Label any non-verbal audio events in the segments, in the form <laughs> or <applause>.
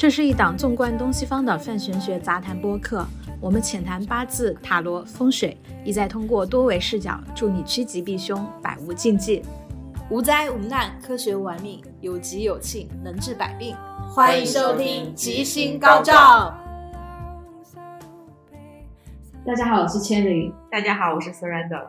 这是一档纵贯东西方的泛玄学杂谈播客，我们浅谈八字、塔罗、风水，意在通过多维视角，助你趋吉避凶，百无禁忌。无灾无难，科学玩命，有吉有庆，能治百病。欢迎收听吉星高照。大家好，我是千灵。大家好，我是 Surrender。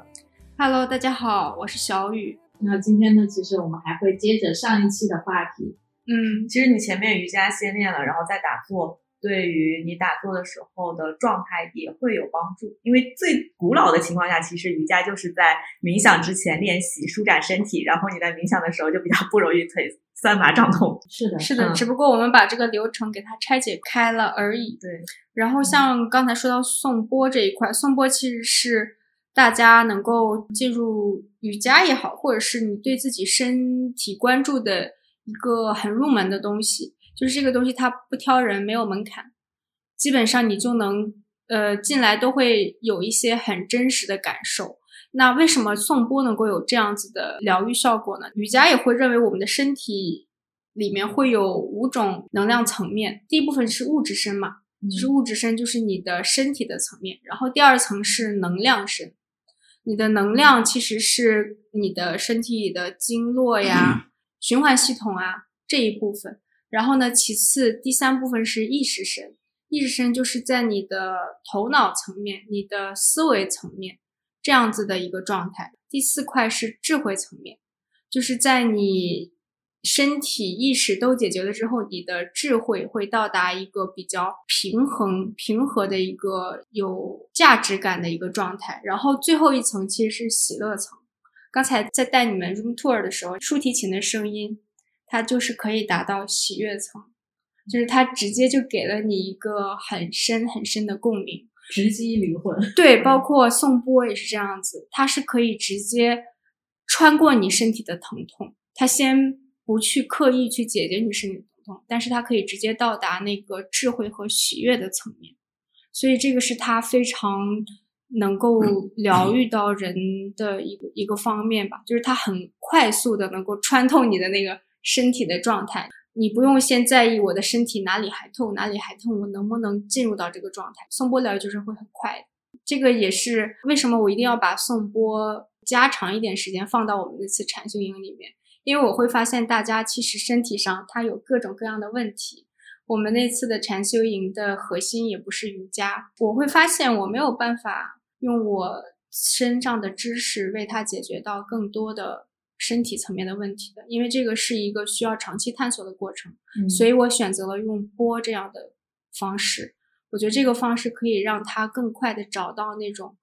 Hello，大家好，我是小雨。那今天呢，其实我们还会接着上一期的话题。嗯，其实你前面瑜伽先练了，然后再打坐，对于你打坐的时候的状态也会有帮助。因为最古老的情况下，其实瑜伽就是在冥想之前练习舒展身体，然后你在冥想的时候就比较不容易腿酸麻胀痛。是的，是的，嗯只不过我们把这个流程给它拆解开了而已。对，然后像刚才说到颂钵这一块，颂钵其实是大家能够进入瑜伽也好，或者是你对自己身体关注的一个很入门的东西。就是这个东西它不挑人，没有门槛，基本上你就能呃进来都会有一些很真实的感受。那为什么颂钵能够有这样子的疗愈效果呢？瑜伽也会认为我们的身体里面会有五种能量层面，第一部分是物质身嘛，就是物质身就是你的身体的层面，然后第二层是能量身，你的能量其实是你的身体里的经络呀、循环系统啊这一部分，然后呢，其次第三部分是意识身，意识身就是在你的头脑层面、你的思维层面这样子的一个状态，第四块是智慧层面，就是在你身体意识都解决了之后，你的智慧会到达一个比较平衡、平和的一个有价值感的一个状态。然后最后一层其实是喜乐层。刚才在带你们 room tour 的时候，竖提琴的声音，它就是可以达到喜悦层，就是它直接就给了你一个很深很深的共鸣。直击灵魂。对，包括颂钵也是这样子，它是可以直接穿过你身体的疼痛，它先不去刻意去解决你身体的疼痛，但是它可以直接到达那个智慧和喜悦的层面，所以这个是它非常能够 <clears throat> 疗愈到人的一个一个方面吧，就是它很快速的能够穿透你的那个身体的状态。你不用先在意我的身体哪里还痛，哪里还痛，我能不能进入到这个状态？颂钵疗愈就是会很快的。这个也是为什么我一定要把颂钵加长一点时间放到我们那次禅修营里面，因为我会发现大家其实身体上它有各种各样的问题。我们那次的禅修营的核心也不是瑜伽，我会发现我没有办法用我身上的知识为他解决到更多的身体层面的问题的，因为这个是一个需要长期探索的过程。嗯所以我选择了用播这样的方式。我觉得这个方式可以让他更快的找到那种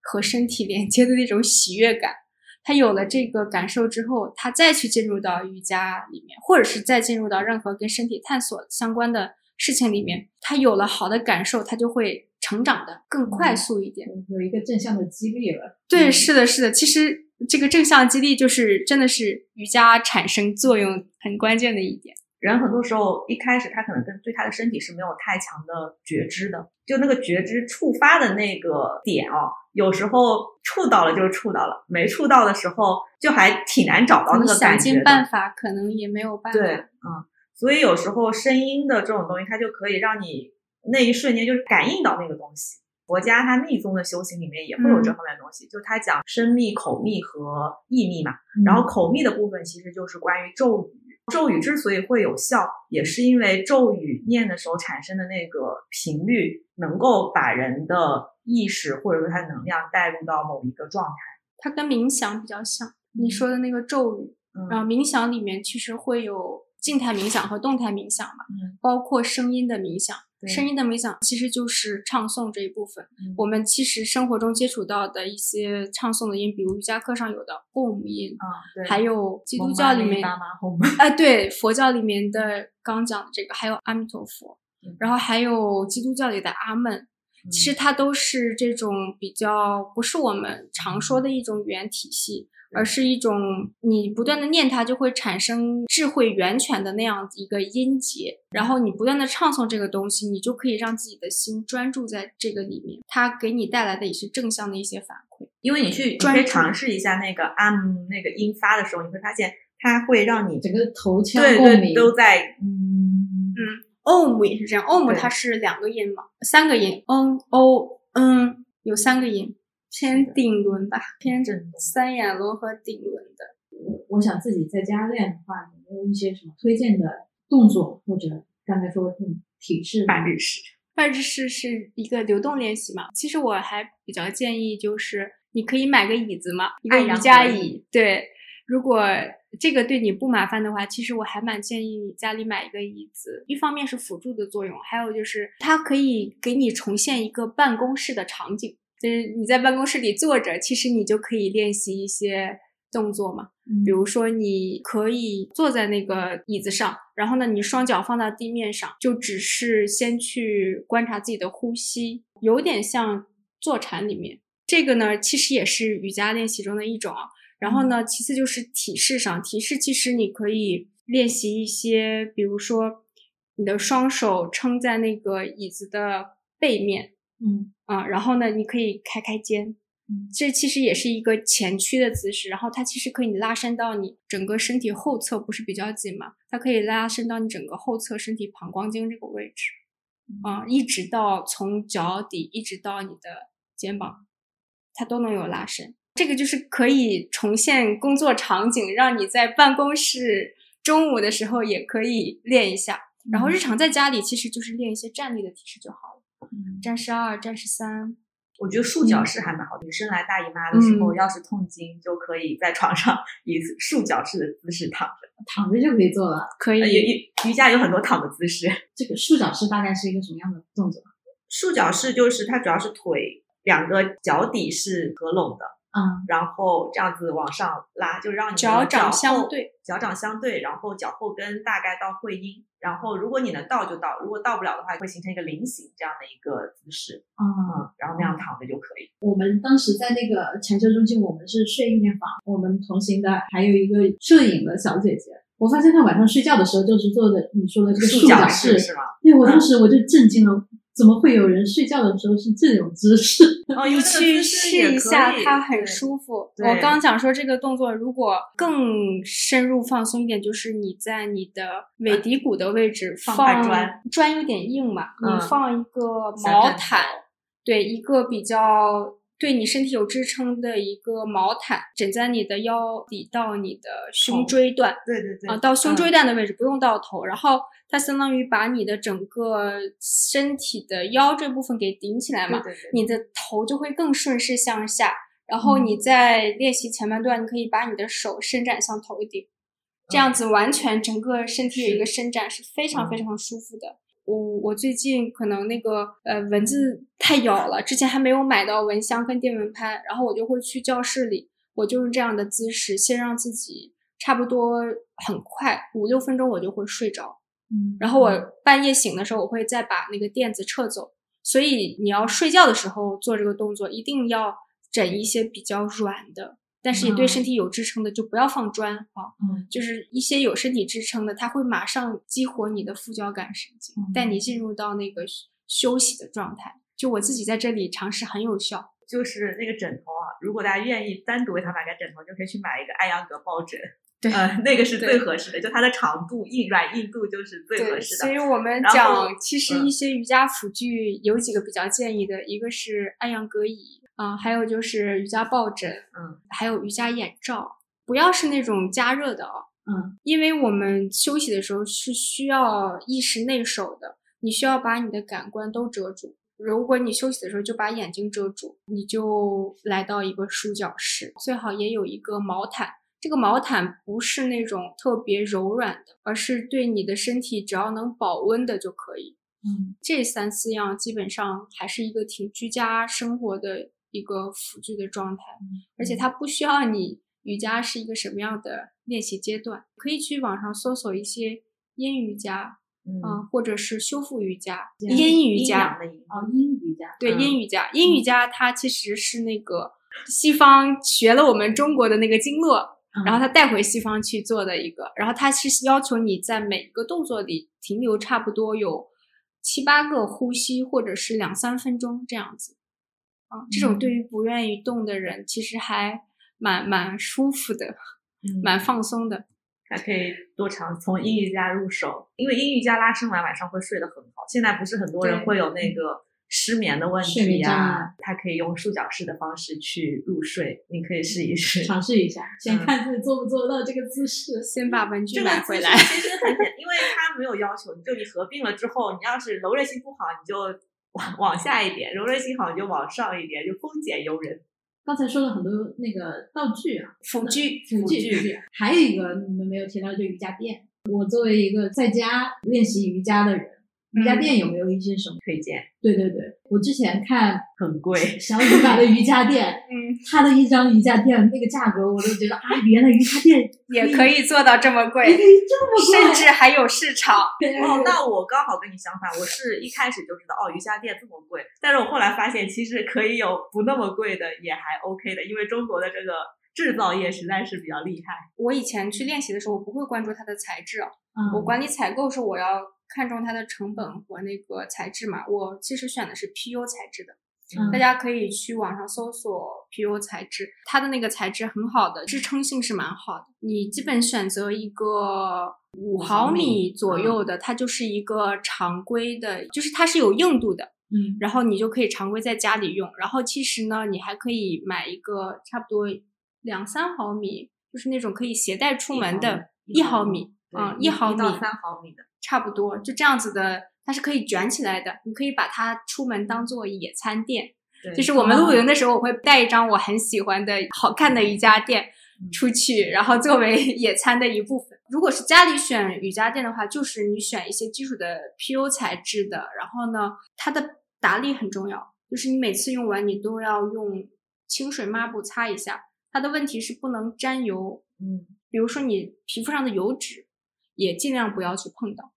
和身体连接的那种喜悦感。他有了这个感受之后，他再去进入到瑜伽里面，或者是再进入到任何跟身体探索相关的事情里面，他有了好的感受，他就会成长的更快速一点。有一个正向的激励了。对，嗯是的，是的。其实这个正向激励就是真的是瑜伽产生作用很关键的一点。人很多时候一开始他可能跟对他的身体是没有太强的觉知的，就那个觉知触发的那个点哦，有时候触到了就是触到了，没触到的时候就还挺难找到那个感觉想。尽办法，可能也没有办法。对，嗯，所以有时候声音的这种东西，它就可以让你那一瞬间就是感应到那个东西。佛家它密宗的修行里面也会有这方面的东西，就它讲身密、口密和意密嘛。然后口密的部分其实就是关于咒语。咒语之所以会有效，也是因为咒语念的时候产生的那个频率，能够把人的意识或者说他的能量带入到某一个状态。它跟冥想比较像，你说的那个咒语，然嗯后冥想里面其实会有静态冥想和动态冥想嘛，嗯包括声音的冥想。对。声音的冥想其实就是唱诵这一部分。嗯。我们其实生活中接触到的一些唱诵的音，比如瑜伽课上有的 Om 音，啊，对，还有基督教里面妈妈哄啊，对，佛教里面的刚讲的这个，还有阿弥陀佛嗯，然后还有基督教里的阿门，其实它都是这种比较不是我们常说的一种语言体系，而是一种你不断的念它就会产生智慧源泉的那样一个音节，然后你不断的唱诵这个东西，你就可以让自己的心专注在这个里面，它给你带来的也是正向的一些反馈。因为你去，可以尝试一下那个 am 那个音发的时候，你会发现它会让你整个头腔共鸣，对都在嗯嗯 om 也是这样，om 对它是两个音嘛，三个音，n o n 有三个音，偏顶轮吧，偏震动三眼轮和顶轮的。我想自己在家练的话，有没有一些什么推荐的动作，或者刚才说的嗯体式半日式。半日式是一个流动练习嘛，其实我还比较建议就是你可以买个椅子嘛，一个瑜伽椅。对，如果这个对你不麻烦的话，其实我还蛮建议你家里买一个椅子，一方面是辅助的作用，还有就是它可以给你重现一个办公室的场景，就是你在办公室里坐着，其实你就可以练习一些动作嘛。嗯比如说，你可以坐在那个椅子上，然后呢，你双脚放到地面上，就只是先去观察自己的呼吸，有点像坐禅里面。这个呢，其实也是瑜伽练习中的一种啊。然后呢，其次就是体式上，体式其实你可以练习一些，比如说你的双手撑在那个椅子的背面，嗯啊，然后呢，你可以开开肩，嗯这其实也是一个前屈的姿势，然后它其实可以拉伸到你整个身体后侧，不是比较紧嘛？它可以拉伸到你整个后侧身体膀胱经这个位置，啊，一直到从脚底一直到你的肩膀，它都能有拉伸。这个就是可以重现工作场景，让你在办公室中午的时候也可以练一下。然后日常在家里其实就是练一些站立的体式就好了。嗯战士二、战士三，我觉得束脚式还蛮好的。女生来大姨妈的时候，嗯要是痛经，就可以在床上以束脚式的姿势躺着。躺着就可以做了。可以瑜伽有很多躺的姿势。这个束脚式大概是一个什么样的动作？束脚式就是它主要是腿两个脚底是合拢的，嗯然后这样子往上拉，就让你的脚掌后相对，脚掌相对，然后脚后跟大概到会阴，然后如果你能到就到，如果到不了的话，会形成一个菱形这样的一个姿势，啊、嗯，然后那样躺着就可以。我们当时在那个禅修中心，我们是睡意念房，我们同行的还有一个摄影的小姐姐。我发现她晚上睡觉的时候就是做的你说的这个束脚式，式是吗？对我当时我就震惊了，怎么会有人睡觉的时候是这种姿势？哦，你去试一下，它很舒服。我刚讲说这个动作，如果更深入放松一点，就是你在你的尾骶骨的位置放放砖，砖有点硬嘛，嗯你放一个毛毯，对，一个比较对你身体有支撑的一个毛毯，枕在你的腰底到你的胸椎段。对对对啊，到胸嗯椎段的位置，不用到头，然后它相当于把你的整个身体的腰这部分给顶起来嘛，对对对你的头就会更顺势向下。然后你在练习前半段，你可以把你的手伸展向头顶，这样子完全整个身体有一个伸展，是非常非常舒服的。我我最近可能那个呃蚊子太咬了，之前还没有买到蚊香跟电蚊拍，然后我就会去教室里，我就用这样的姿势，先让自己差不多很快五六分钟我就会睡着，嗯然后我半夜醒的时候，我会再把那个垫子撤走。所以你要睡觉的时候做这个动作，一定要枕一些比较软的，但是也对身体有支撑的，就不要放砖啊。嗯就是一些有身体支撑的，它会马上激活你的副交感神经，嗯带你进入到那个休息的状态。就我自己在这里尝试很有效。就是那个枕头啊，如果大家愿意单独为它买个枕头，就可以去买一个艾扬格抱枕。对呃，那个是最合适的，就它的长度、硬软硬度就是最合，适的。所以我们讲，其实嗯一些瑜伽辅具有几个比较建议的，一个是艾扬格椅啊、还有就是瑜伽抱枕，嗯，还有瑜伽眼罩，不要是那种加热的哦，嗯因为我们休息的时候是需要意识内守的，你需要把你的感官都遮住。如果你休息的时候就把眼睛遮住，你就来到一个舒脚室，最好也有一个毛毯。这个毛毯不是那种特别柔软的，而是对你的身体只要能保温的就可以。嗯这三四样基本上还是一个挺居家生活的一个辅助的状态，而且它不需要你瑜伽是一个什么样的练习阶段，可以去网上搜索一些阴瑜伽，嗯啊、或者是修复瑜伽、嗯阴阴瑜伽哦，阴瑜伽，对嗯阴瑜伽，阴瑜伽它其实是那个西方学了我们中国的那个经络，嗯然后他带回西方去做的一个，然后他其实要求你在每一个动作里停留差不多有七八个呼吸，或者是两三分钟这样子。啊，这种对于不愿意动的人，其实还蛮蛮舒服的，嗯蛮放松的。还可以多尝从阴瑜伽入手，因为阴瑜伽拉伸完晚上会睡得很好。现在不是很多人会有那个失眠的问题呀，他可以用束脚式的方式去入睡，你可以试一试，尝试一下，先看自己做不做得到这个姿势，先把文具买回来。其实很简，因为它没有要求，就你合并了之后，你要是柔韧性不好，你就往往下一点；柔韧性好，你就往上一点，就丰俭由人。刚才说了很多那个道具啊，辅具，辅具，还有一个你们没有提到，就瑜伽垫。我作为一个在家练习瑜伽的人。瑜伽垫有没有一些什么推荐？对对对，我之前看很贵，小米买的瑜伽垫，<laughs> 嗯，它的一张瑜伽垫那个价格，我都觉得啊，原来瑜伽垫 <laughs> 也可以做到这么贵，可以这么贵，甚至还有市场。<laughs> 哦，那我刚好跟你相反，我是一开始就知道哦，瑜伽垫这么贵，但是我后来发现其实可以有不那么贵的，也还 OK 的，因为中国的这个制造业实在是比较厉害。我以前去练习的时候，我不会关注它的材质，我管理采购是我要。看中它的成本和那个材质嘛，我其实选的是 PU 材质的，大家可以去网上搜索 PU 材质，它的那个材质很好的，支撑性是蛮好的。你基本选择一个五毫米左右的，它就是一个常规的，就是它是有硬度的，嗯，然后你就可以常规在家里用。然后其实呢，你还可以买一个差不多两三毫米，就是那种可以携带出门的一毫米，嗯，一毫米到三毫米的。差不多就这样子的，它是可以卷起来的。你可以把它出门当做野餐垫，就是我们露营的时候，我会带一张我很喜欢的好看的瑜伽垫出去，然后作为 <laughs> 野餐的一部分。如果是家里选瑜伽垫的话，就是你选一些基础的 PU 材质的，然后呢，它的打理很重要，就是你每次用完你都要用清水抹布擦一下。它的问题是不能沾油，嗯，比如说你皮肤上的油脂。也尽量不要去碰到，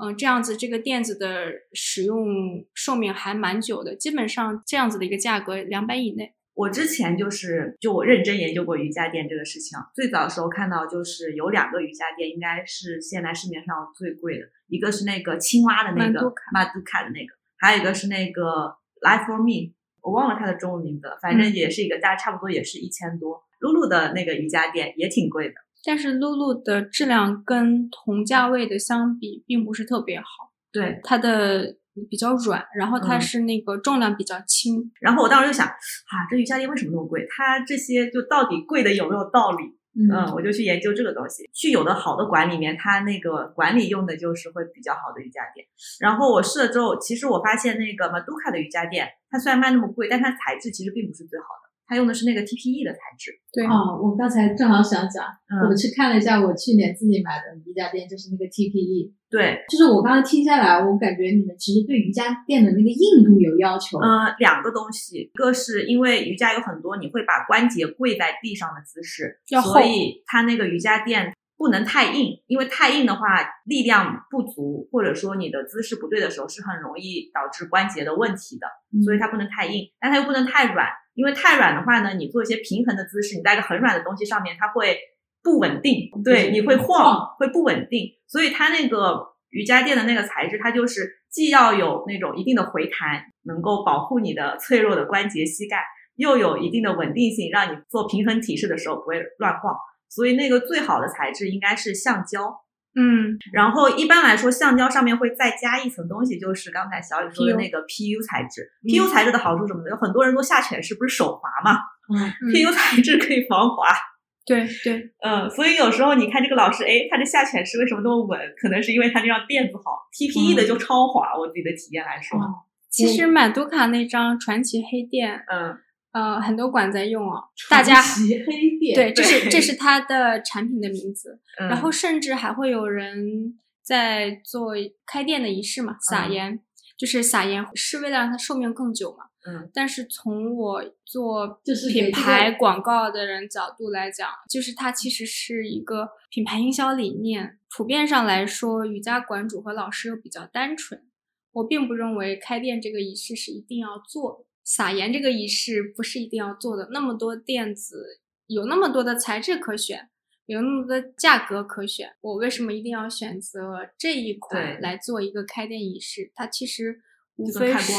嗯这样子这个垫子的使用寿命还蛮久的，基本上这样子的一个价格两百以内。我之前就是就我认真研究过瑜伽垫这个事情，最早的时候看到就是有两个瑜伽垫，应该是现在市面上最贵的，一个是那个青蛙的那个马杜卡的那个，还有一个是那个 Life for Me，我忘了它的中文名字，反正也是一个大概，差不多也是一千多。露露的那个瑜伽垫也挺贵的。但是露露的质量跟同价位的相比，并不是特别好。对，它的比较软，然后它是那个重量比较轻。然后我当时就想，啊，这瑜伽垫为什么那么贵？它这些就到底贵的有没有道理？嗯，我就去研究这个东西。去有的好的馆里面，它那个管理用的就是会比较好的瑜伽垫。然后我试了之后，其实我发现那个 Maduka 的瑜伽垫，它虽然卖那么贵，但它材质其实并不是最好的。它用的是那个 TPE 的材质。对哦，我刚才正好想讲，我去看了一下我去年自己买的瑜伽垫，就是那个 TPE。对，就是我刚刚听下来，我感觉你们其实对瑜伽垫的那个硬度有要求。呃，两个东西，一个是因为瑜伽有很多你会把关节跪在地上的姿势，所以它那个瑜伽垫不能太硬，因为太硬的话力量不足，或者说你的姿势不对的时候，是很容易导致关节的问题的。所以它不能太硬，但它又不能太软。因为太软的话呢，你做一些平衡的姿势，你在一个很软的东西上面，它会不稳定，对，你会晃，会不稳定。所以它那个瑜伽垫的那个材质，它就是既要有那种一定的回弹，能够保护你的脆弱的关节、膝盖，又有一定的稳定性，让你做平衡体式的时候不会乱晃。所以那个最好的材质应该是橡胶。嗯，然后一般来说，橡胶上面会再加一层东西，就是刚才小雨说的那个 PU 材质。PU 材质的好处什么的，有很多人做下犬式不是手滑嘛？嗯，PU 材质可以防滑。对对，嗯，所以有时候你看这个老师，哎，他这下犬式为什么那么稳？可能是因为他这张垫子好。TPE 的就超滑，我自己的体验来说。其实满都卡那张传奇黑垫，嗯。呃，很多馆在用哦，大家黑店对，这是这是它的产品的名字。然后甚至还会有人在做开店的仪式嘛，撒盐，就是撒盐是为了让它寿命更久嘛。嗯。但是从我做就是品牌广告的人角度来讲，就是它其实是一个品牌营销理念。普遍上来说，瑜伽馆主和老师又比较单纯，我并不认为开店这个仪式是一定要做的。撒盐这个仪式不是一定要做的，那么多垫子，有那么多的材质可选，有那么多价格可选，我为什么一定要选择这一款来做一个开店仪式？它其实无非是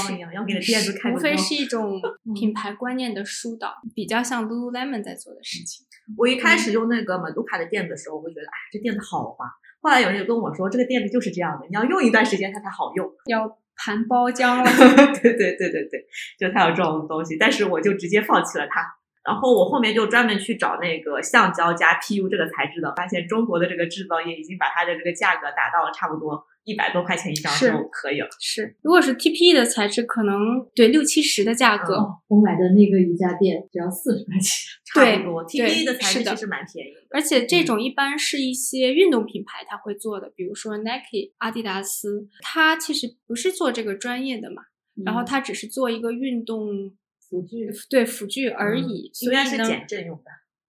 无非是一种 <laughs> 品牌观念的疏导，比较像 Lululemon 在做的事情。我一开始用那个马杜卡的垫子的时候，我会觉得，哎，这垫子好滑。后来有人就跟我说，这个垫子就是这样的，你要用一段时间它才好用。要盘包浆了，<laughs> 对对对对对，就它有这种东西，但是我就直接放弃了它。然后我后面就专门去找那个橡胶加 PU 这个材质的，发现中国的这个制造业已经把它的这个价格打到了差不多一百多块钱一张就可以了。是，如果是 TPE 的材质，可能对六七十的价格，哦，我买的那个瑜伽垫只要四十块钱。对 <laughs> 差不多，TPE 的材质其实蛮便宜的。而且这种一般是一些运动品牌它会做的，比如说 Nike、阿迪达斯，它其实不是做这个专业的嘛，然后它只是做一个运动辅具对辅具而已，应该是减震用的，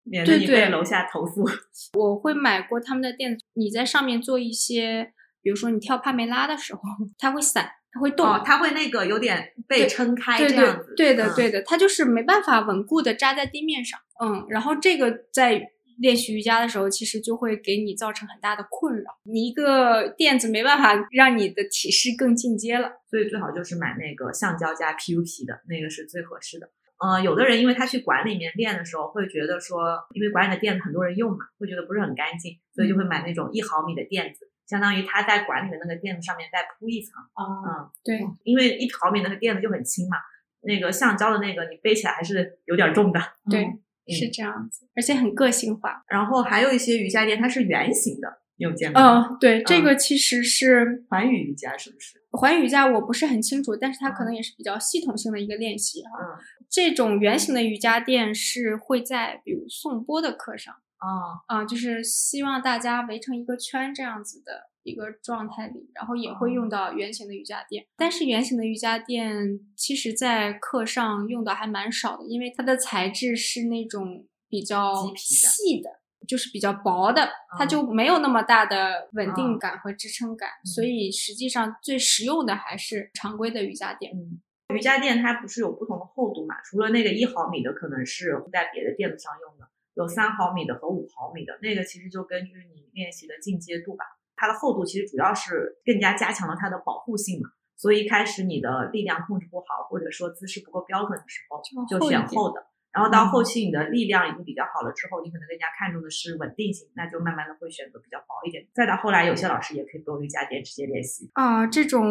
免得对对你被楼下投诉。<laughs> 我会买过他们的垫子，你在上面做一些，比如说你跳帕梅拉的时候，它会散，它会动，哦，它会那个有点被撑开这样子。对的嗯对的，它就是没办法稳固的扎在地面上，嗯，然后这个在练习瑜伽的时候，其实就会给你造成很大的困扰，你一个垫子没办法让你的体式更进阶了，所以最好就是买那个橡胶加 PU 皮的那个是最合适的。呃，有的人因为他去馆里面练的时候，会觉得说，因为馆里的垫子很多人用嘛，会觉得不是很干净，所以就会买那种一毫米的垫子，相当于他在馆里的那个垫子上面再铺一层。啊，嗯，对，因为一毫米那个垫子就很轻嘛，那个橡胶的那个你背起来还是有点重的。对，嗯是这样子，而且很个性化。然后还有一些瑜伽垫，它是圆形的，你有见过吗？嗯，对，这嗯个其实是环宇瑜伽是不是？环宇瑜伽，我不是很清楚，但是它可能也是比较系统性的一个练习哈。嗯，这种圆形的瑜伽垫是会在比如颂钵的课上。哦，啊、就是希望大家围成一个圈这样子的一个状态里，然后也会哦用到圆形的瑜伽垫。但是圆形的瑜伽垫其实在课上用的还蛮少的，因为它的材质是那种比较细的。就是比较薄的，它嗯就没有那么大的稳定嗯感和支撑感，所以实际上最实用的还是常规的瑜伽垫。嗯，瑜伽垫它不是有不同的厚度嘛？除了那个一毫米的，可能是在别的垫子上用的，有三毫米的和五毫米的，那个其实就根据你练习的进阶度吧。它的厚度其实主要是更加加强了它的保护性嘛。所以一开始你的力量控制不好，或者说姿势不够标准的时候，就选厚的。然后到后期你的力量已经比较好了之后，你可能更加看重的是稳定性，那就慢慢的会选择比较薄一点。再到后来，有些老师也可以不用瑜伽垫直接练习。啊，这种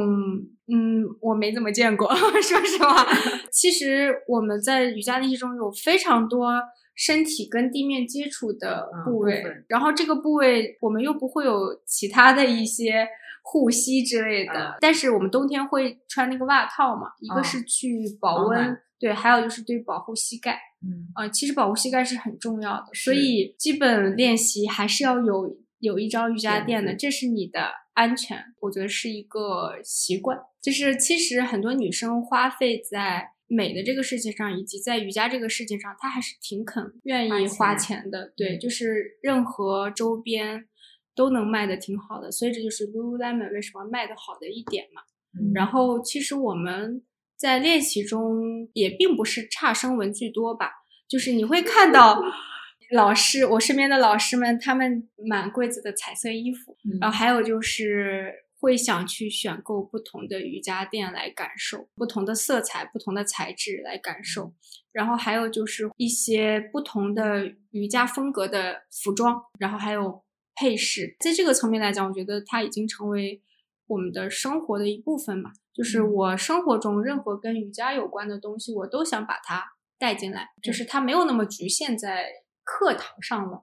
嗯，我没怎么见过，<laughs> 说实话。<laughs> 其实我们在瑜伽练习中有非常多身体跟地面接触的嗯部位，然后这个部位我们又不会有其他的一些护膝之类的，嗯但是我们冬天会穿那个袜套嘛，一个嗯是去保温，对，还有就是对保护膝盖。嗯，啊、其实保护膝盖是很重要的，所以基本练习还是要有有一张瑜伽垫垫的，这是你的安全，我觉得是一个习惯。就是其实很多女生花费在美的这个事情上，以及在瑜伽这个事情上，他还是挺肯愿意花花钱钱的。对，嗯就是任何周边都能卖的挺好的，所以这就是 Lululemon 为什么卖的好的一点嘛。嗯然后其实我们在练习中也并不是差生文具多吧，就是你会看到 <laughs> 老师，我身边的老师们，他们满柜子的彩色衣服，嗯然后还有就是会想去选购不同的瑜伽垫来感受，不同的色彩、不同的材质来感受，然后还有就是一些不同的瑜伽风格的服装，然后还有配饰，在这个层面来讲，我觉得它已经成为我们的生活的一部分嘛。就是嗯我生活中任何跟瑜伽有关的东西，我都想把它带进来，就是它没有那么局限在课堂上了。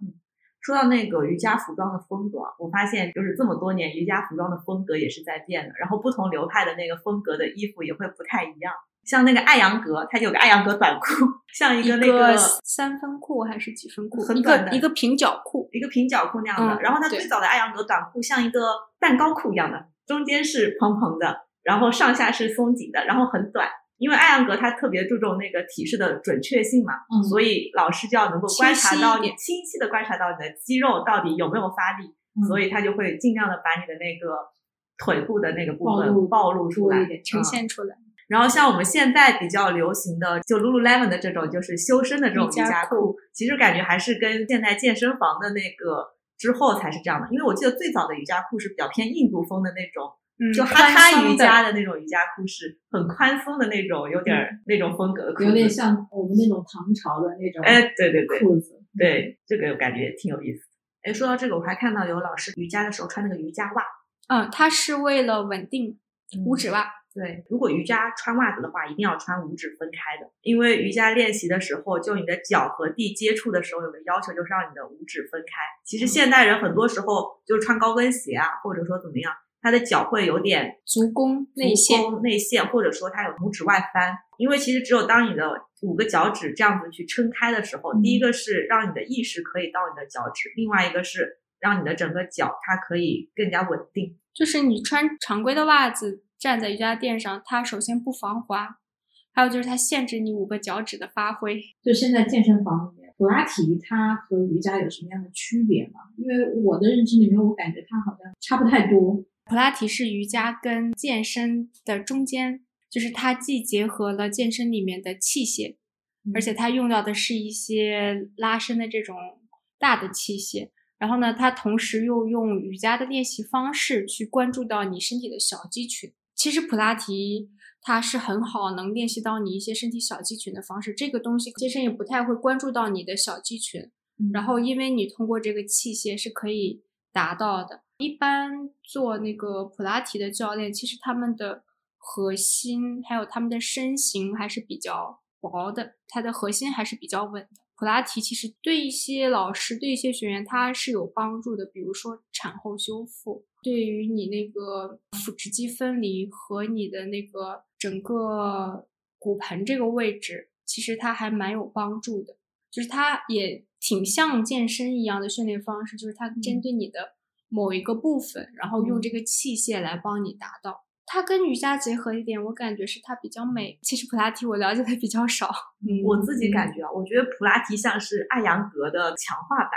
说到那个瑜伽服装的风格，我发现就是这么多年瑜伽服装的风格也是在变的，然后不同流派的那个风格的衣服也会不太一样。像那个艾扬格，它就有个艾扬格短裤，<laughs> 像一一个那个三分裤还是几分裤？一很短的个一个平角裤。一个平角裤那样的。嗯然后它最早的艾扬格短裤像一个蛋糕裤一样的，中间是蓬蓬的，然后上下是松紧的，然后很短。因为艾扬格他特别注重那个体式的准确性嘛，嗯。所以老师就要能够观察到你清晰的观察到你的肌肉到底有没有发力，嗯。所以他就会尽量的把你的那个腿部的那个部分暴露出来呈嗯现出来，然后像我们现在比较流行的，就 Lululemon 的这种就是修身的这种瑜伽裤，其实感觉还是跟现在健身房的那个之后才是这样的。因为我记得最早的瑜伽裤是比较偏印度风的那种嗯，就哈哈瑜伽的的那种瑜伽裤是很宽松的那种，有点儿那种风格的裤子，有点像我们那种唐朝的那种哎，对对对裤子。对，这个我感觉挺有意思。哎，说到这个，我还看到有老师瑜伽的时候穿那个瑜伽袜。嗯，它是为了稳定五指袜。对，如果瑜伽穿袜子的话，一定要穿五指分开的，因为瑜伽练习的时候，就你的脚和地接触的时候，有个要求就是让你的五指分开。其实现代人很多时候就是穿高跟鞋啊，或者说怎么样，他的脚会有点足弓内陷，足弓内陷，或者说他有拇指外翻。因为其实只有当你的五个脚趾这样子去撑开的时候，第一个是让你的意识可以到你的脚趾，另外一个是让你的整个脚它可以更加稳定。就是你穿常规的袜子站在瑜伽垫上，它首先不防滑，还有就是它限制你五个脚趾的发挥。就现在健身房里面，普拉提它和瑜伽有什么样的区别吗？因为我的认知里面，我感觉它好像差不太多。普拉提是瑜伽跟健身的中间，就是它既结合了健身里面的器械，而且它用到的是一些拉伸的这种大的器械。然后呢，它同时又用瑜伽的练习方式去关注到你身体的小肌群。其实普拉提它是很好能练习到你一些身体小肌群的方式。这个东西健身也不太会关注到你的小肌群。然后因为你通过这个器械是可以达到的。一般做那个普拉提的教练，其实他们的核心还有他们的身形还是比较薄的，他的核心还是比较稳的。普拉提其实对一些老师、对一些学员，他是有帮助的。比如说产后修复，对于你那个腹直肌分离和你的那个整个骨盆这个位置，其实它还蛮有帮助的。就是它也挺像健身一样的训练方式，就是它针对你的某一个部分，然后用这个器械来帮你达到。它跟瑜伽结合一点，我感觉是它比较美。其实普拉提我了解的比较少，嗯我自己感觉啊，我觉得普拉提像是艾扬格的强化版，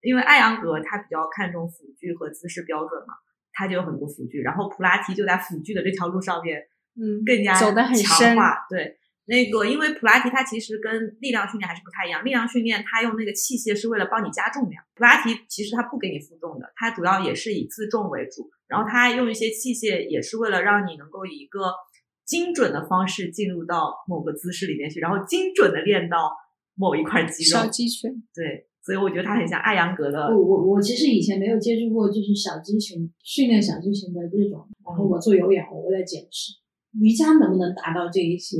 因为艾扬格他比较看重辅具和姿势标准嘛，他就有很多辅具，然后普拉提就在辅具的这条路上面，嗯，更加走得很深强化。对，那个因为普拉提它其实跟力量训练还是不太一样，力量训练它用那个器械是为了帮你加重量，普拉提其实它不给你负重的，它主要也是以自重为主。然后它用一些器械，也是为了让你能够以一个精准的方式进入到某个姿势里面去，然后精准的练到某一块肌肉。小肌群。对，所以我觉得它很像艾扬格的。我我我其实以前没有接触过，就是小肌群训练小肌群的这种。然后我做有氧，我为了减脂。瑜伽能不能达到这一些？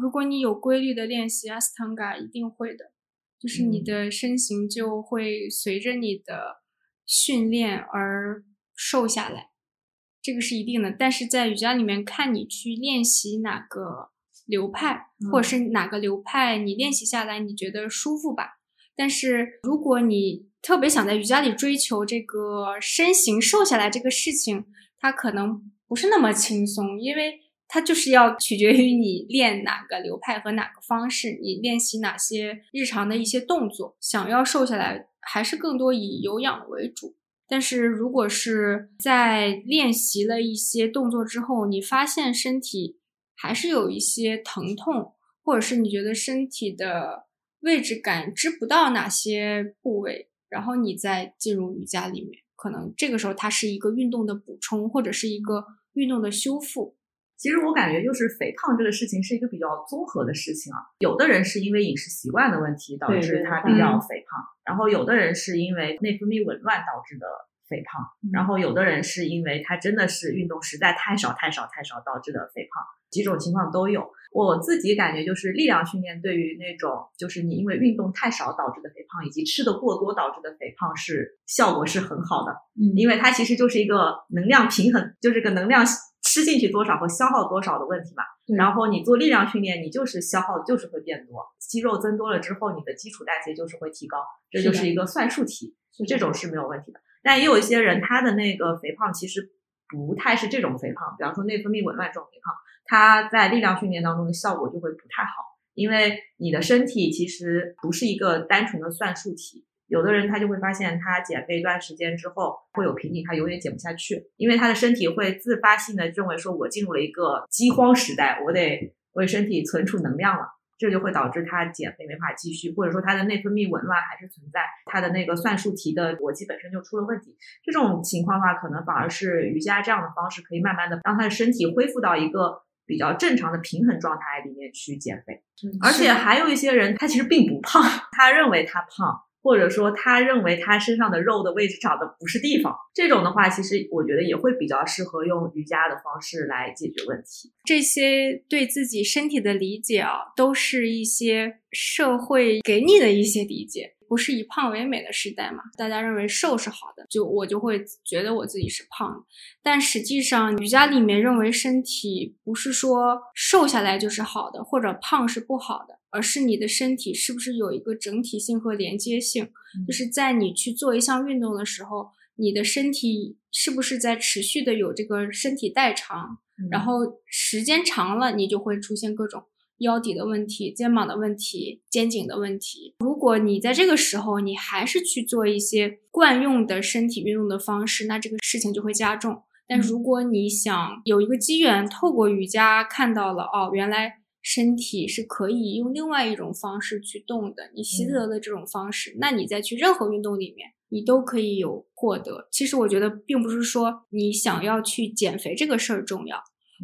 如果你有规律的练习阿斯汤嘎，一定会的。就是你的身形就会随着你的训练而瘦下来。这个是一定的，但是在瑜伽里面看你去练习哪个流派，或者是哪个流派你练习下来你觉得舒服吧。但是如果你特别想在瑜伽里追求这个身形瘦下来这个事情，它可能不是那么轻松，因为它就是要取决于你练哪个流派和哪个方式，你练习哪些日常的一些动作。想要瘦下来，还是更多以有氧为主。但是如果是在练习了一些动作之后，你发现身体还是有一些疼痛，或者是你觉得身体的位置感知不到哪些部位，然后你再进入瑜伽里面，可能这个时候它是一个运动的补充，或者是一个运动的修复。其实我感觉就是肥胖这个事情是一个比较综合的事情啊。有的人是因为饮食习惯的问题导致他比较肥胖，然后有的人是因为内分泌紊乱导致的肥胖，然后有的人是因为他真的是运动实在太少太少太少导致的肥胖，几种情况都有。我自己感觉就是力量训练对于那种就是你因为运动太少导致的肥胖，以及吃的过多导致的肥胖是效果是很好的，嗯，因为它其实就是一个能量平衡，就是个能量。吃进去多少和消耗多少的问题嘛，然后你做力量训练，你就是消耗就是会变多，肌肉增多了之后，你的基础代谢就是会提高，这就是一个算术题，这种是没有问题的。但也有一些人，他的那个肥胖其实不太是这种肥胖，比方说内分泌紊乱这种肥胖，他在力量训练当中的效果就会不太好，因为你的身体其实不是一个单纯的算术题。有的人他就会发现，他减肥一段时间之后会有瓶颈，他永远减不下去，因为他的身体会自发性的认为说，我进入了一个饥荒时代，我得为身体存储能量了，这就会导致他减肥没法继续，或者说他的内分泌紊乱还是存在，他的那个算术题的逻辑本身就出了问题。这种情况的话，可能反而是瑜伽这样的方式可以慢慢的让他的身体恢复到一个比较正常的平衡状态里面去减肥。而且还有一些人，他其实并不胖，他认为他胖。或者说，他认为他身上的肉的位置找的不是地方，这种的话，其实我觉得也会比较适合用瑜伽的方式来解决问题。这些对自己身体的理解啊，都是一些社会给你的一些理解。不是以胖为美的时代嘛？大家认为瘦是好的，就我就会觉得我自己是胖的。但实际上，瑜伽里面认为身体不是说瘦下来就是好的，或者胖是不好的，而是你的身体是不是有一个整体性和连接性？就是在你去做一项运动的时候，你的身体是不是在持续的有这个身体代偿？然后时间长了，你就会出现各种。腰底的问题、肩膀的问题、肩颈的问题。如果你在这个时候你还是去做一些惯用的身体运动的方式，那这个事情就会加重。但如果你想有一个机缘，透过瑜伽看到了哦，原来身体是可以用另外一种方式去动的，你习得的这种方式，那你再去任何运动里面，你都可以有获得。其实我觉得，并不是说你想要去减肥这个事儿重要。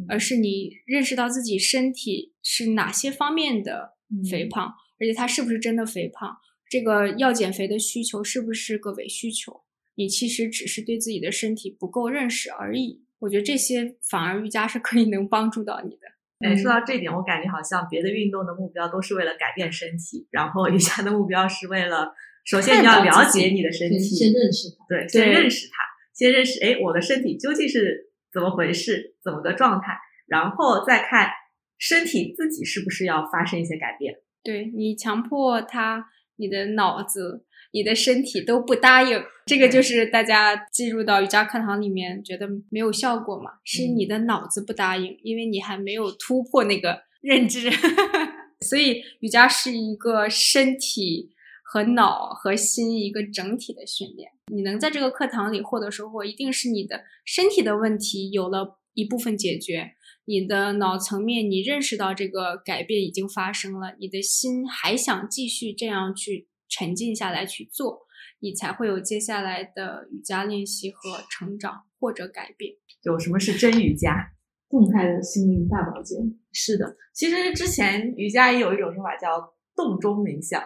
而是你认识到自己身体是哪些方面的肥胖，而且它是不是真的肥胖？这个要减肥的需求是不是个伪需求？你其实只是对自己的身体不够认识而已。我觉得这些反而瑜伽是可以能帮助到你的。哎，说到这点，我感觉好像别的运动的目标都是为了改变身体，然后瑜伽的目标是为了，首先你要了解你的身体，先认识它，对，先认识它，先认识，哎，我的身体究竟是。怎么回事？怎么个状态？然后再看身体自己是不是要发生一些改变？对你强迫他，你的脑子、你的身体都不答应，这个就是大家进入到瑜伽课堂里面觉得没有效果嘛？是你的脑子不答应，因为你还没有突破那个认知。<laughs> 所以瑜伽是一个身体。和脑和心一个整体的训练，你能在这个课堂里获得收获，一定是你的身体的问题有了一部分解决，你的脑层面你认识到这个改变已经发生了，你的心还想继续这样去沉浸下来去做，你才会有接下来的瑜伽练习和成长或者改变。有什么是真瑜伽？动态的心灵大保健。是的，其实之前瑜伽也有一种说法叫动中冥想。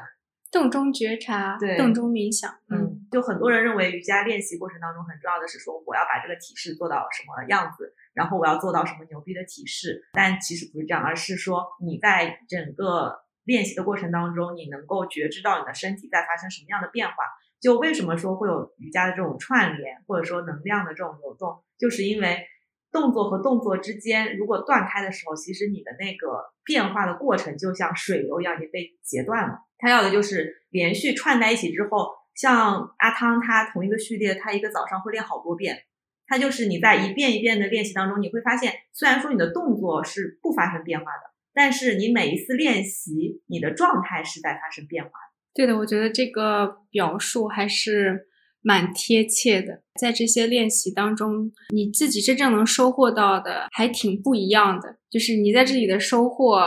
洞中觉察，对，洞中冥想。嗯，就很多人认为瑜伽练习过程当中很重要的是说，我要把这个体式做到什么样子，然后我要做到什么牛逼的体式。但其实不是这样，而是说你在整个练习的过程当中，你能够觉知到你的身体在发生什么样的变化。就为什么说会有瑜伽的这种串联，或者说能量的这种流动，就是因为动作和动作之间如果断开的时候，其实你的那个变化的过程就像水流一样，已经被截断了。他要的就是连续串在一起之后，像阿汤他同一个序列，他一个早上会练好多遍。他就是你在一遍一遍的练习当中，你会发现，虽然说你的动作是不发生变化的，但是你每一次练习，你的状态是在发生变化的。对的，我觉得这个表述还是蛮贴切的。在这些练习当中，你自己真正能收获到的还挺不一样的，就是你在这里的收获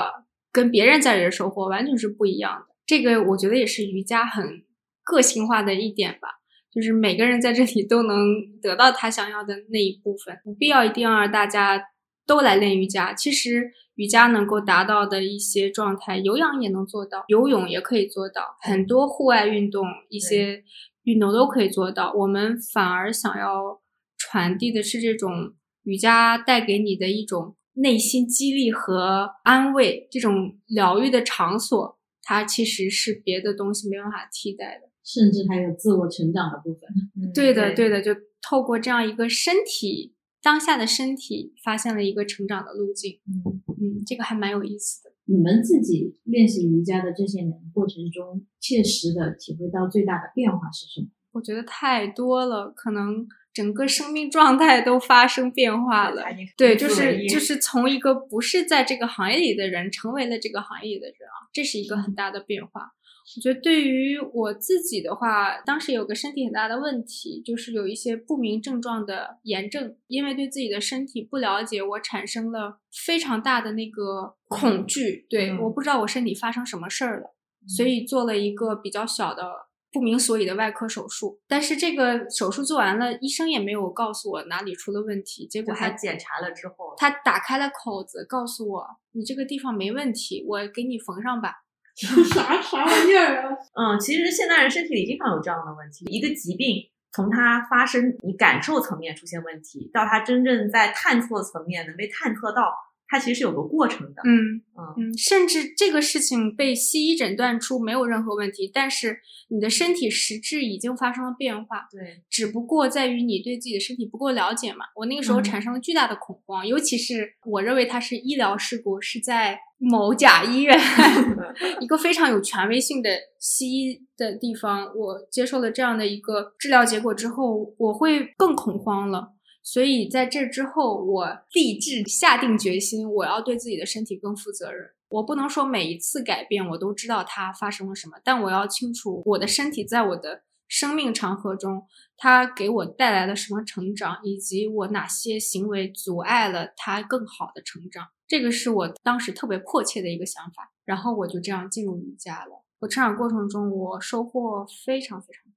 跟别人在这里的收获完全是不一样的。这个我觉得也是瑜伽很个性化的一点吧，就是每个人在这里都能得到他想要的那一部分，不必要一定要让大家都来练瑜伽。其实瑜伽能够达到的一些状态，有氧也能做到，游泳也可以做到，很多户外运动一些运动都可以做到。我们反而想要传递的是这种瑜伽带给你的一种内心激励和安慰，这种疗愈的场所。它其实是别的东西没办法替代的，甚至还有自我成长的部分。对的，对的，就透过这样一个身体当下的身体，发现了一个成长的路径。嗯嗯，这个还蛮有意思的。你们自己练习瑜伽的这些年过程中，切实的体会到最大的变化是什么？我觉得太多了，可能。整个生命状态都发生变化了。对，就是就是从一个不是在这个行业里的人，成为了这个行业里的人啊，这是一个很大的变化。我觉得对于我自己的话，当时有个身体很大的问题，就是有一些不明症状的炎症，因为对自己的身体不了解，我产生了非常大的那个恐惧。对，我不知道我身体发生什么事儿了，所以做了一个比较小的不明所以的外科手术。但是这个手术做完了，医生也没有告诉我哪里出了问题，结果他检查了之后，他打开了口子，告诉我你这个地方没问题，我给你缝上吧。<laughs> 啥啥玩意儿啊？嗯，其实现代人身体里经常有这样的问题。一个疾病从它发生，你感受层面出现问题，到它真正在探测层面能被探测到。它其实是有个过程的，嗯嗯，甚至这个事情被西医诊断出没有任何问题，但是你的身体实质已经发生了变化，对，只不过在于你对自己的身体不够了解嘛。我那个时候产生了巨大的恐慌，尤其是我认为它是医疗事故，是在某甲医院 <laughs> 一个非常有权威性的西医的地方，我接受了这样的一个治疗结果之后，我会更恐慌了。所以在这之后，我立志下定决心，我要对自己的身体更负责任。我不能说每一次改变我都知道它发生了什么，但我要清楚我的身体在我的生命长河中，它给我带来了什么成长，以及我哪些行为阻碍了它更好的成长。这个是我当时特别迫切的一个想法。然后我就这样进入瑜伽了。我成长过程中，我收获非常非常。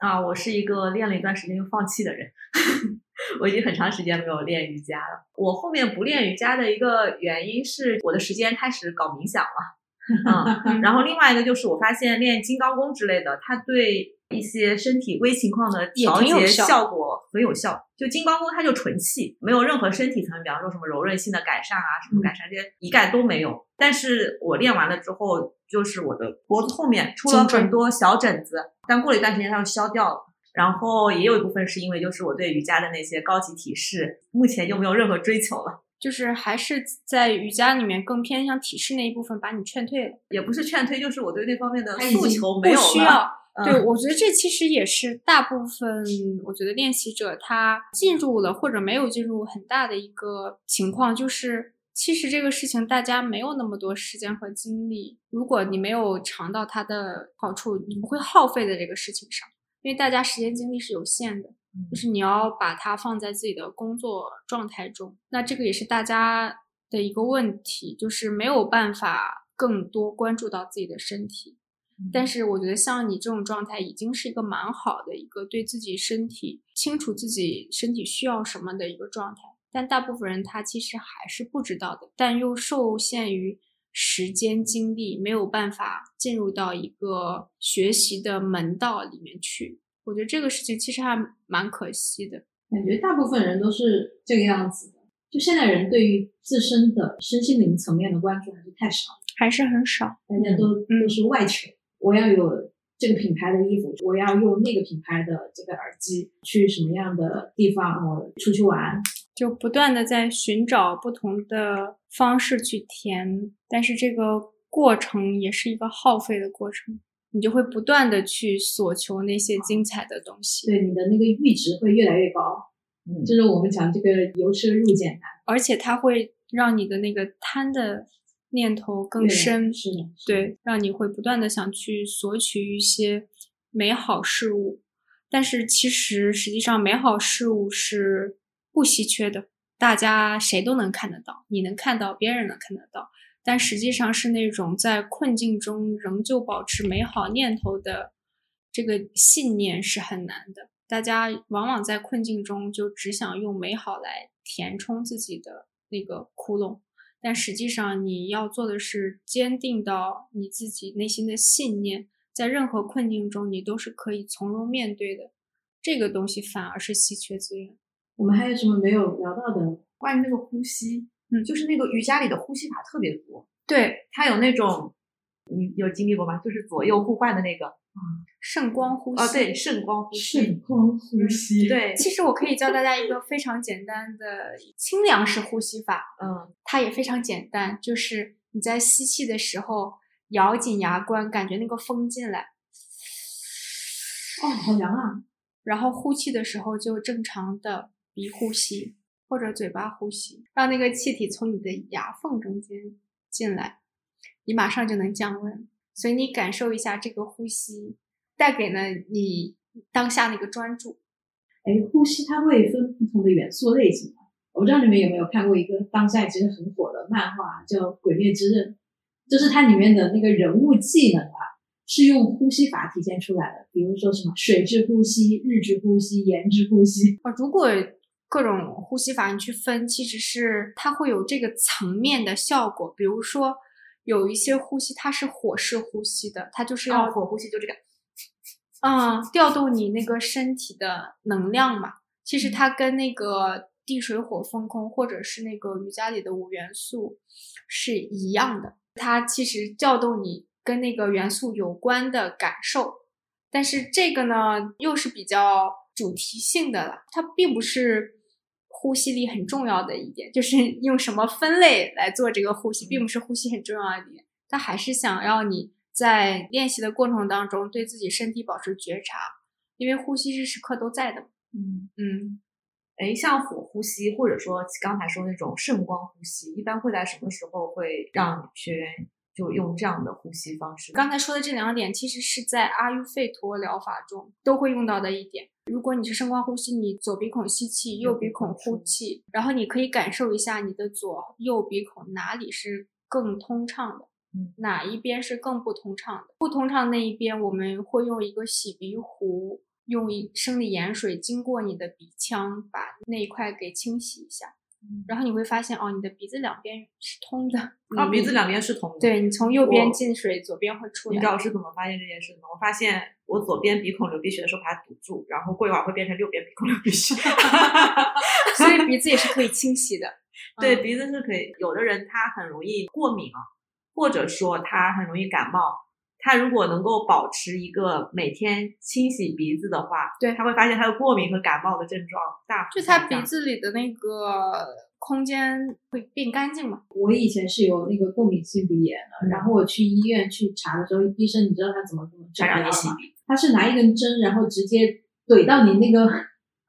啊，我是一个练了一段时间就放弃的人。<laughs> 我已经很长时间没有练瑜伽了。我后面不练瑜伽的一个原因是我的时间开始搞冥想了，嗯，<laughs> 然后另外一个就是我发现练金刚功之类的，它对一些身体微情况的调节效果很有效。就金刚功它就纯气，没有任何身体层面，比方说什么柔韧性的改善啊，什么改善这些一概都没有。但是我练完了之后，就是我的脖子后面出了很多小疹子，但过了一段时间它就消掉了。然后也有一部分是因为，就是我对瑜伽的那些高级体式，目前就没有任何追求了。就是还是在瑜伽里面更偏向体式那一部分，把你劝退了。也不是劝退，就是我对那方面的诉求没有了。不需要。对，我觉得这其实也是大部分，我觉得练习者他进入了或者没有进入很大的一个情况，就是其实这个事情大家没有那么多时间和精力。如果你没有尝到它的好处，你不会耗费在这个事情上。因为大家时间精力是有限的，就是你要把它放在自己的工作状态中，那这个也是大家的一个问题，就是没有办法更多关注到自己的身体。但是我觉得像你这种状态已经是一个蛮好的一个对自己身体清楚自己身体需要什么的一个状态。但大部分人他其实还是不知道的，但又受限于。时间精力没有办法进入到一个学习的门道里面去，我觉得这个事情其实还蛮可惜的。感觉大部分人都是这个样子的，就现在人对于自身的身心灵层面的关注还是太少，还是很少。大家都都是外求，我要有这个品牌的衣服，我要用那个品牌的这个耳机，去什么样的地方我出去玩。就不断的在寻找不同的方式去填，但是这个过程也是一个耗费的过程，你就会不断的去索求那些精彩的东西，对你的那个阈值会越来越高，嗯，就是我们讲这个由奢入俭难，而且它会让你的那个贪的念头更深，是的，对，让你会不断的想去索取一些美好事物，但是其实实际上美好事物是。不稀缺的，大家谁都能看得到，你能看到，别人能看得到，但实际上是那种在困境中仍旧保持美好念头的这个信念是很难的。大家往往在困境中就只想用美好来填充自己的那个窟窿，但实际上你要做的是坚定到你自己内心的信念，在任何困境中你都是可以从容面对的。这个东西反而是稀缺资源。我们还有什么没有聊到的？关于那个呼吸，嗯，就是那个瑜伽里的呼吸法特别多。对，它有那种，你有经历过吗？就是左右互换的那个，啊，圣光呼吸。哦，对，圣光呼吸。圣光呼吸。对，其实我可以教大家一个非常简单的清凉式呼吸法。嗯，它也非常简单，就是你在吸气的时候咬紧牙关，感觉那个风进来。哦，好凉啊！然后呼气的时候就正常的鼻呼吸或者嘴巴呼吸，让那个气体从你的牙缝中间进来，你马上就能降温。所以你感受一下这个呼吸带给了你当下那个专注。哎，呼吸它会分不同的元素类型吗？我不知道你们有没有看过一个当下其实很火的漫画，叫《鬼灭之刃》，就是它里面的那个人物技能啊，是用呼吸法体现出来的。比如说什么水之呼吸、日之呼吸、炎之呼吸啊。如果各种呼吸法你去分，其实是它会有这个层面的效果。比如说有一些呼吸它是火式呼吸的，它就是要火呼吸，就这个，嗯，调动你那个身体的能量嘛。其实它跟那个。地水火风空，或者是那个瑜伽里的五元素是一样的，它其实调动你跟那个元素有关的感受，但是这个呢又是比较主题性的了，它并不是呼吸力很重要的一点，就是 <laughs> 用什么分类来做这个呼吸，并不是呼吸很重要的一点，它还是想要你在练习的过程当中对自己身体保持觉察，因为呼吸是时刻都在的。嗯嗯。哎，像火呼吸，或者说刚才说那种圣光呼吸，一般会在什么时候会让学员就用这样的呼吸方式？刚才说的这两点，其实是在阿育吠陀疗法中都会用到的一点。如果你是声光呼吸，你左鼻孔吸气，右鼻孔呼气，然后你可以感受一下你的左右鼻孔哪里是更通畅的，哪一边是更不通畅的。不通畅那一边，我们会用一个洗鼻壶。用生理盐水经过你的鼻腔，把那一块给清洗一下，然后你会发现哦，你的鼻子两边是通的。啊，鼻子两边是通的。对你从右边进水，左边会出来。你知道我是怎么发现这件事的吗？我发现我左边鼻孔流鼻血的时候把它堵住，然后过一会儿会变成右边鼻孔流鼻血。<laughs> 所以鼻子也是可以清洗的。<laughs> 对，鼻子是可以。有的人他很容易过敏啊，或者说他很容易感冒。他如果能够保持一个每天清洗鼻子的话，对他会发现他的过敏和感冒的症状大就他鼻子里的那个空间会变干净嘛？我以前是有那个过敏性鼻炎的，然后我去医院去查的时候，医生你知道他怎么怎么他让你洗鼻？他是拿一根针，然后直接怼到你那个。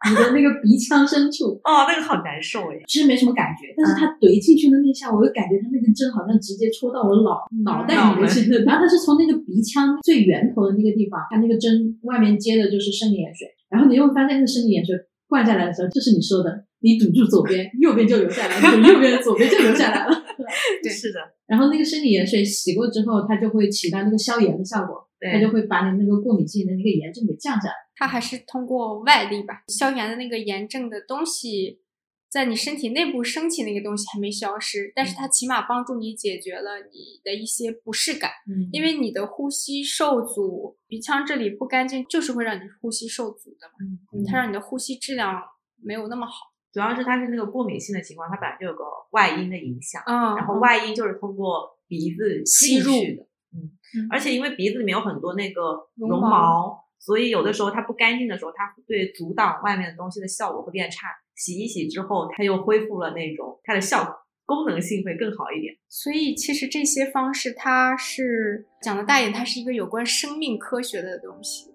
你的那个鼻腔深处 <laughs> 哦，那个好难受哎，其实没什么感觉，但是它怼进去的那下，我就感觉它那个针好像直接戳到我脑脑袋里面去了。然后它是从那个鼻腔最源头的那个地方，它那个针外面接的就是生理盐水，然后你会发现那个生理盐水灌下来的时候，就是你说的，你堵住左边，右边就流下来，堵右边，左边就流下来了。<laughs> 对，是的。然后那个生理盐水洗过之后，它就会起到那个消炎的效果。它就会把你那个过敏性的那个炎症给降下来。它还是通过外力吧，消炎的那个炎症的东西，在你身体内部升起那个东西还没消失，但是它起码帮助你解决了你的一些不适感。嗯，因为你的呼吸受阻，鼻腔这里不干净，就是会让你呼吸受阻的嘛。嗯，它让你的呼吸质量没有那么好。主要是它是那个过敏性的情况，它本来就有个外因的影响。嗯，然后外因就是通过鼻子吸入的。嗯，而且因为鼻子里面有很多那个绒毛，所以有的时候它不干净的时候，它对阻挡外面的东西的效果会变差。洗一洗之后，它又恢复了那种它的效果，功能性会更好一点。所以其实这些方式，它是讲的大一点，它是一个有关生命科学的东西。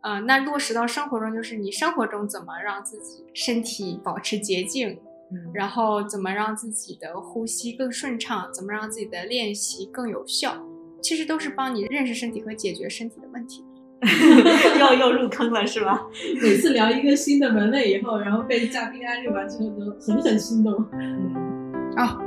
嗯，那落实到生活中，就是你生活中怎么让自己身体保持洁净，嗯，然后怎么让自己的呼吸更顺畅，怎么让自己的练习更有效。其实都是帮你认识身体和解决身体的问题，<laughs> 又又入坑了是吧？<laughs> 每次聊一个新的门类以后，然后被嘉宾安利完之后，都狠狠心动。嗯，啊。